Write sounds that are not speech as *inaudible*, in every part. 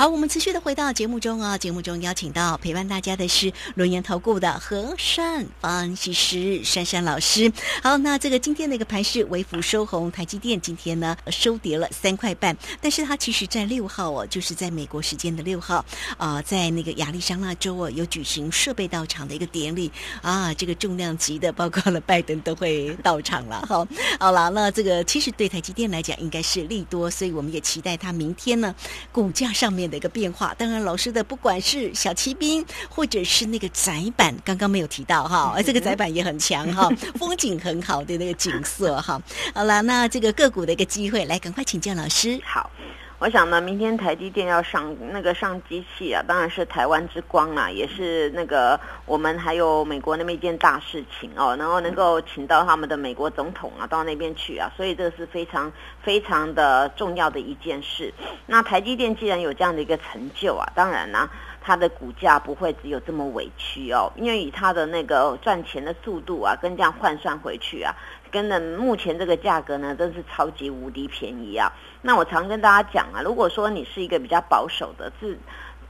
好，我们持续的回到节目中啊，节目中邀请到陪伴大家的是轮研投顾的和善分析师珊珊老师。好，那这个今天的一个盘是微幅收红，台积电今天呢收跌了三块半，但是它其实在六号哦，就是在美国时间的六号啊，在那个亚利桑那州哦，有举行设备到场的一个典礼啊，这个重量级的，包括了拜登都会到场了。好，好了，那这个其实对台积电来讲应该是利多，所以我们也期待它明天呢股价上面的一个变化。当然，老师的不管是小骑兵或者是那个窄板，刚刚没有提到哈，而这个窄板也很强哈，*laughs* 风景很好的那个景色哈。好了，那这个个股的一个机会，来赶快请教老师。好，我想呢，明天台积电要上那个上机器啊，当然是台湾之光啊，也是那个我们还有美国那么一件大事情哦，然后能够请到他们的美国总统啊到那边去啊，所以这是非常非常的重要的一件事。那台积电既然有这样的一个成就啊，当然呢。它的股价不会只有这么委屈哦，因为以它的那个赚钱的速度啊，跟这样换算回去啊，跟的目前这个价格呢，真是超级无敌便宜啊。那我常跟大家讲啊，如果说你是一个比较保守的，至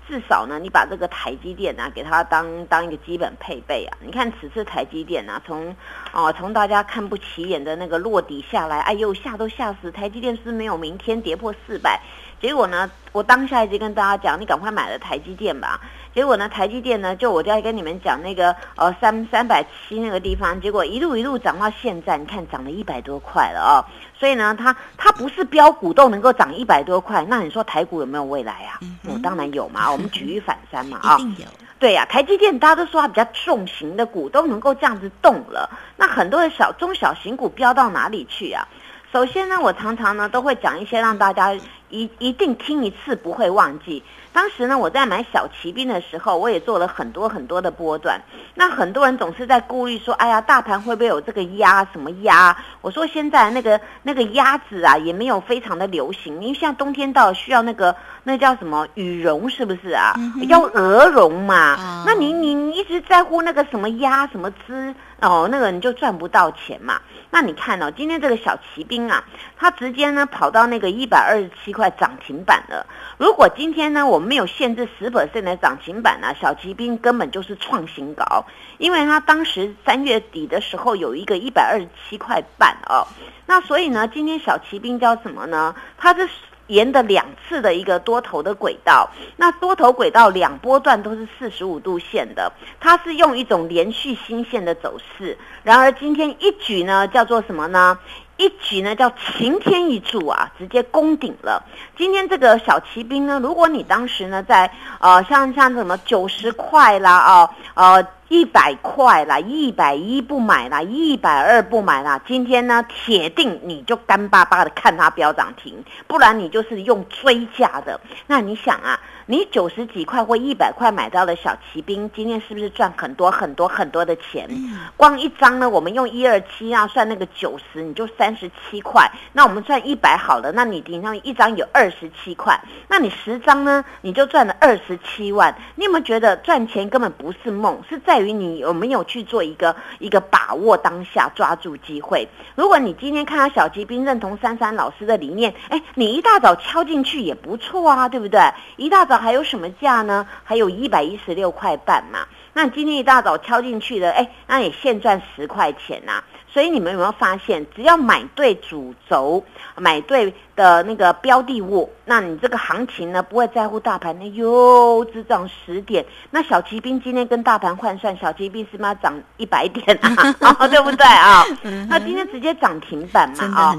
至少呢，你把这个台积电啊，给它当当一个基本配备啊。你看此次台积电啊，从哦从大家看不起眼的那个落底下来，哎呦吓都吓死，台积电是没有明天跌破四百。结果呢，我当下一直跟大家讲，你赶快买了台积电吧。结果呢，台积电呢，就我在跟你们讲那个呃三三百七那个地方，结果一路一路涨到现在，你看涨了一百多块了哦。所以呢，它它不是标股都能够涨一百多块，那你说台股有没有未来啊？嗯，当然有嘛，*laughs* 我们举一反三嘛 *laughs* 啊。一定有。对呀，台积电大家都说它比较重型的股都能够这样子动了，那很多的小中小型股飙到哪里去啊？首先呢，我常常呢都会讲一些让大家。一一定听一次不会忘记。当时呢，我在买小骑兵的时候，我也做了很多很多的波段。那很多人总是在顾虑说：“哎呀，大盘会不会有这个压？什么压？”我说：“现在那个那个鸭子啊，也没有非常的流行。因为现在冬天到，需要那个那叫什么羽绒，是不是啊？要鹅绒嘛。那你你你一直在乎那个什么鸭什么织哦，那个你就赚不到钱嘛。那你看哦，今天这个小骑兵啊，它直接呢跑到那个一百二十七块涨停板了。如果今天呢，我们没有限制十 percent 的涨停板呢，小骑兵根本就是创新高，因为它当时三月底的时候有一个一百二十七块半哦。那所以呢，今天小骑兵叫什么呢？它是。沿的两次的一个多头的轨道，那多头轨道两波段都是四十五度线的，它是用一种连续新线的走势。然而今天一举呢，叫做什么呢？一举呢叫晴天一柱啊，直接攻顶了。今天这个小骑兵呢，如果你当时呢在呃像像什么九十块啦啊呃。一百块啦，一百一不买啦，一百二不买啦。今天呢，铁定你就干巴巴的看它飙涨停，不然你就是用追价的。那你想啊？你九十几块或一百块买到的小骑兵，今天是不是赚很多很多很多的钱？光一张呢，我们用一二七啊算那个九十，你就三十七块。那我们算一百好了，那你顶上一张有二十七块，那你十张呢，你就赚了二十七万。你有没有觉得赚钱根本不是梦，是在于你有没有去做一个一个把握当下，抓住机会？如果你今天看到小骑兵认同珊珊老师的理念，哎，你一大早敲进去也不错啊，对不对？一大早。还有什么价呢？还有一百一十六块半嘛。那今天一大早敲进去的，哎，那你现赚十块钱呐。所以你们有没有发现，只要买对主轴，买对的那个标的物，那你这个行情呢，不会在乎大盘呢哟只涨十点。那小骑兵今天跟大盘换算，小骑兵是吗涨 *laughs* 一百点啊？对不对啊？那今天直接涨停板嘛啊！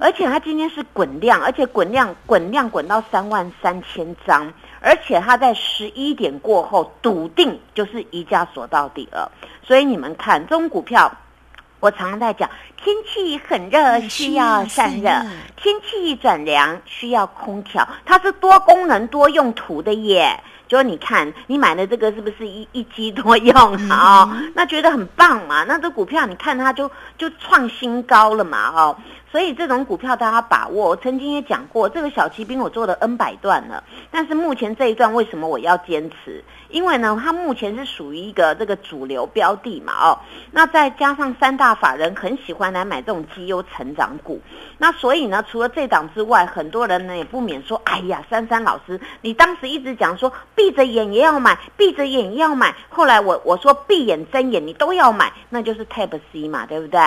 而且它今天是滚量，而且滚量滚量滚到三万三千张。而且它在十一点过后笃定就是一家锁到底了，所以你们看这种股票，我常常在讲，天气很热需要散热，天气转凉需要空调，它是多功能多用途的耶。就你看，你买的这个是不是一一机多用啊？那觉得很棒嘛？那这股票你看它就就创新高了嘛？哦，所以这种股票大家把握。我曾经也讲过，这个小骑兵我做了 N 百段了，但是目前这一段为什么我要坚持？因为呢，它目前是属于一个这个主流标的嘛，哦，那再加上三大法人很喜欢来买这种绩优成长股，那所以呢，除了这档之外，很多人呢也不免说，哎呀，珊珊老师，你当时一直讲说闭着眼也要买，闭着眼也要买，后来我我说闭眼睁眼你都要买，那就是 Tab C 嘛，对不对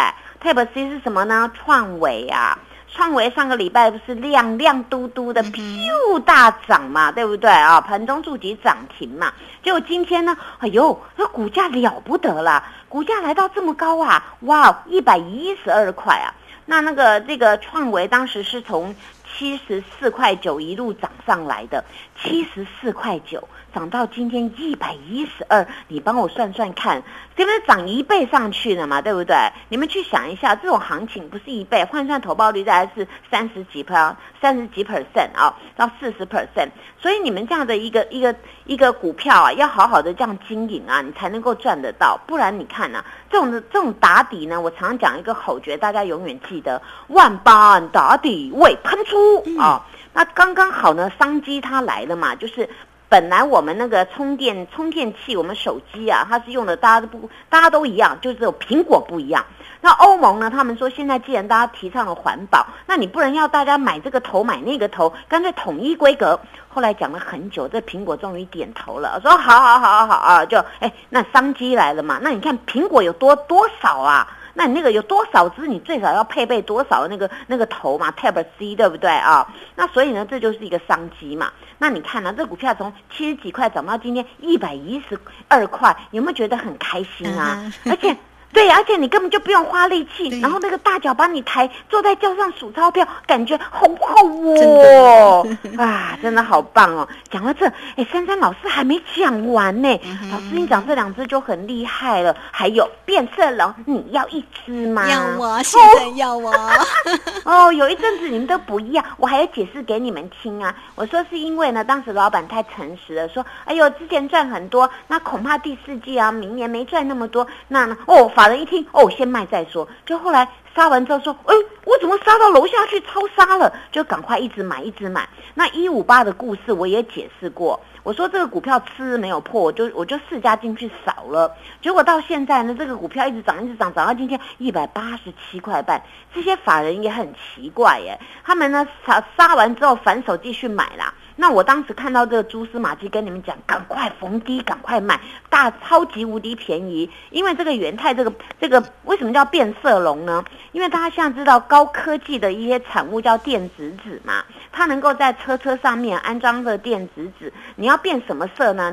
？Tab C 是什么呢？创维啊。创维上个礼拜不是亮亮嘟嘟的，咻大涨嘛，对不对啊？盘中触及涨停嘛。结果今天呢，哎呦，这股价了不得了，股价来到这么高啊，哇，一百一十二块啊。那那个这个创维当时是从七十四块九一路涨上来的，七十四块九。涨到今天一百一十二，你帮我算算看，这不是涨一倍上去了嘛？对不对？你们去想一下，这种行情不是一倍，换算投报率大概是三十几 per 三十几 percent 啊，到四十 percent。所以你们这样的一个一个一个股票啊，要好好的这样经营啊，你才能够赚得到。不然你看呐，这种的这种打底呢，我常讲一个口诀，大家永远记得：万般打底未喷出啊。那刚刚好呢，商机它来了嘛，就是。本来我们那个充电充电器，我们手机啊，它是用的，大家都不，大家都一样，就只有苹果不一样。那欧盟呢？他们说现在既然大家提倡了环保，那你不能要大家买这个头买那个头，干脆统一规格。后来讲了很久，这苹果终于点头了，说好好好好好啊，就哎，那商机来了嘛。那你看苹果有多多少啊？那你那个有多少只？你最少要配备多少那个那个头嘛？Tab C 对不对啊？那所以呢，这就是一个商机嘛。那你看呢，这股票从七十几块涨到今天一百一十二块，有没有觉得很开心啊？*laughs* 而且。对，而且你根本就不用花力气，然后那个大脚把你抬，坐在轿上数钞票，感觉好好哦，*laughs* 啊，真的好棒哦！讲到这，哎，珊珊老师还没讲完呢，老师你讲这两只就很厉害了。还有变色龙，你要一只吗？要我，现在要我。*laughs* 哦，有一阵子你们都不要，我还要解释给你们听啊。我说是因为呢，当时老板太诚实了，说，哎呦，之前赚很多，那恐怕第四季啊，明年没赚那么多，那呢，哦，法人一听，哦，先卖再说。就后来杀完之后说，哎，我怎么杀到楼下去超杀了？就赶快一直买，一直买。那一五八的故事我也解释过，我说这个股票吃没有破，我就我就四家进去扫了。结果到现在呢，这个股票一直涨，一直涨，涨到今天一百八十七块半。这些法人也很奇怪耶，他们呢杀杀完之后反手继续买啦。那我当时看到这个蛛丝马迹，跟你们讲，赶快逢低赶快买，大超级无敌便宜。因为这个元泰这个这个为什么叫变色龙呢？因为大家现在知道高科技的一些产物叫电子纸嘛，它能够在车车上面安装的电子纸，你要变什么色呢？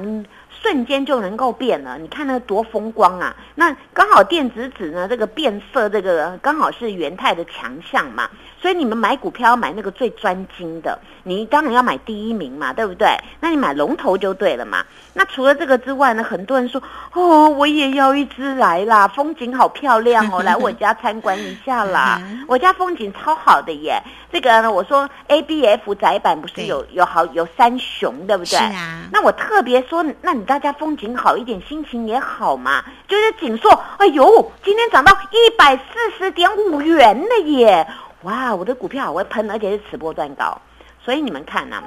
瞬间就能够变了，你看那多风光啊！那刚好电子纸呢，这个变色这个刚好是元泰的强项嘛，所以你们买股票要买那个最专精的，你当然要买第一名嘛，对不对？那你买龙头就对了嘛。那除了这个之外呢，很多人说哦，我也要一只来啦，风景好漂亮哦，*laughs* 来我家参观一下啦，我家风景超好的耶。这个呢，我说 A B F 窄板不是有有好有三雄，对不对？是啊。那我特别说，那你大家风景好一点，心情也好嘛。就是锦硕，哎呦，今天涨到一百四十点五元了耶！哇，我的股票好会喷，而且是此波段高。所以你们看呐，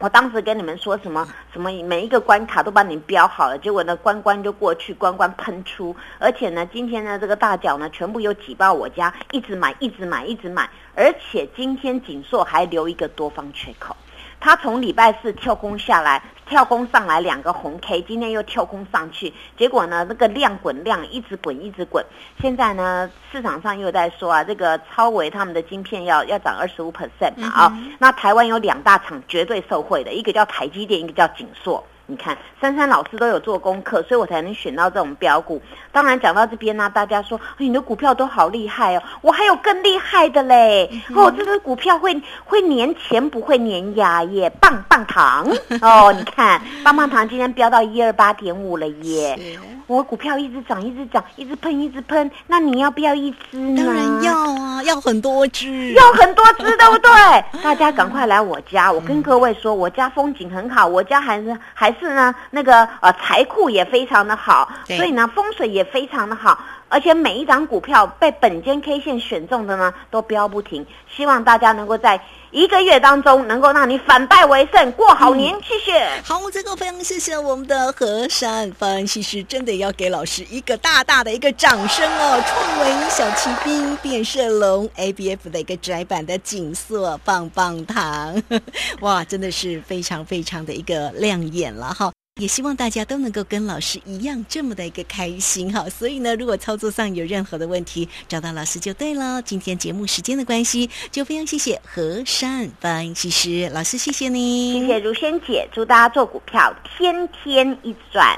我当时跟你们说什么什么，每一个关卡都帮你标好了，结果呢关关就过去，关关喷出。而且呢，今天呢这个大脚呢全部又挤爆我家，一直买，一直买，一直买。而且今天锦硕还留一个多方缺口，它从礼拜四跳空下来，跳空上来两个红 K，今天又跳空上去，结果呢那个量滚量一直滚一直滚，现在呢市场上又在说啊，这个超维他们的晶片要要涨二十五 percent 嘛啊，那台湾有两大厂绝对受惠的，一个叫台积电，一个叫景硕。你看，珊珊老师都有做功课，所以我才能选到这种标股。当然讲到这边呢，大家说你的股票都好厉害哦，我还有更厉害的嘞！哦，这个股票会会年前不会粘牙耶，棒棒糖 *laughs* 哦！你看，棒棒糖今天飙到一二八点五了耶！我股票一直涨，一直涨，一直喷，一直喷。那你要不要一只呢？当然要啊，要很多只，要很多只，对不对？*laughs* 大家赶快来我家，我跟各位说，我家风景很好，我家还是还是呢那个呃财库也非常的好，所以呢风水也非常的好。而且每一张股票被本间 K 线选中的呢，都飙不停。希望大家能够在一个月当中，能够让你反败为胜，过好年。谢谢。好，这个非常谢谢我们的和善分析师，真的要给老师一个大大的一个掌声哦！创维小骑兵变色龙 ABF 的一个窄版的锦瑟棒棒糖，*laughs* 哇，真的是非常非常的一个亮眼了哈。也希望大家都能够跟老师一样这么的一个开心哈，所以呢，如果操作上有任何的问题，找到老师就对了。今天节目时间的关系，就非常谢谢何善分析师老师，谢谢你，谢谢如仙姐，祝大家做股票天天一赚。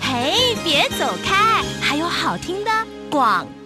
嘿，别走开，还有好听的广告。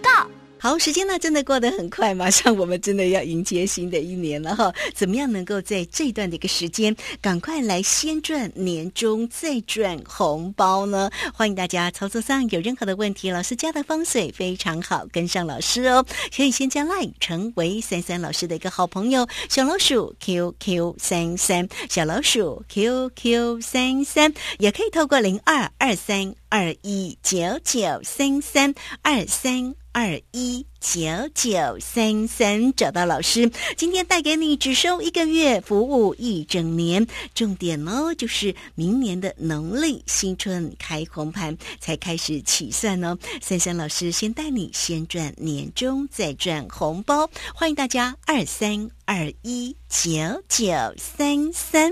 好，时间呢真的过得很快，马上我们真的要迎接新的一年了哈。怎么样能够在这段的一个时间，赶快来先赚年终再赚红包呢？欢迎大家操作上有任何的问题，老师家的风水非常好，跟上老师哦。可以先加 line 成为三三老师的一个好朋友，小老鼠 QQ 三三，小老鼠 QQ 三三，也可以透过零二二三二一九九三三二三。二一九九三三找到老师，今天带给你只收一个月，服务一整年。重点呢，就是明年的农历新春开红盘才开始起算哦。三三老师先带你先赚年终，再赚红包。欢迎大家二三二一九九三三。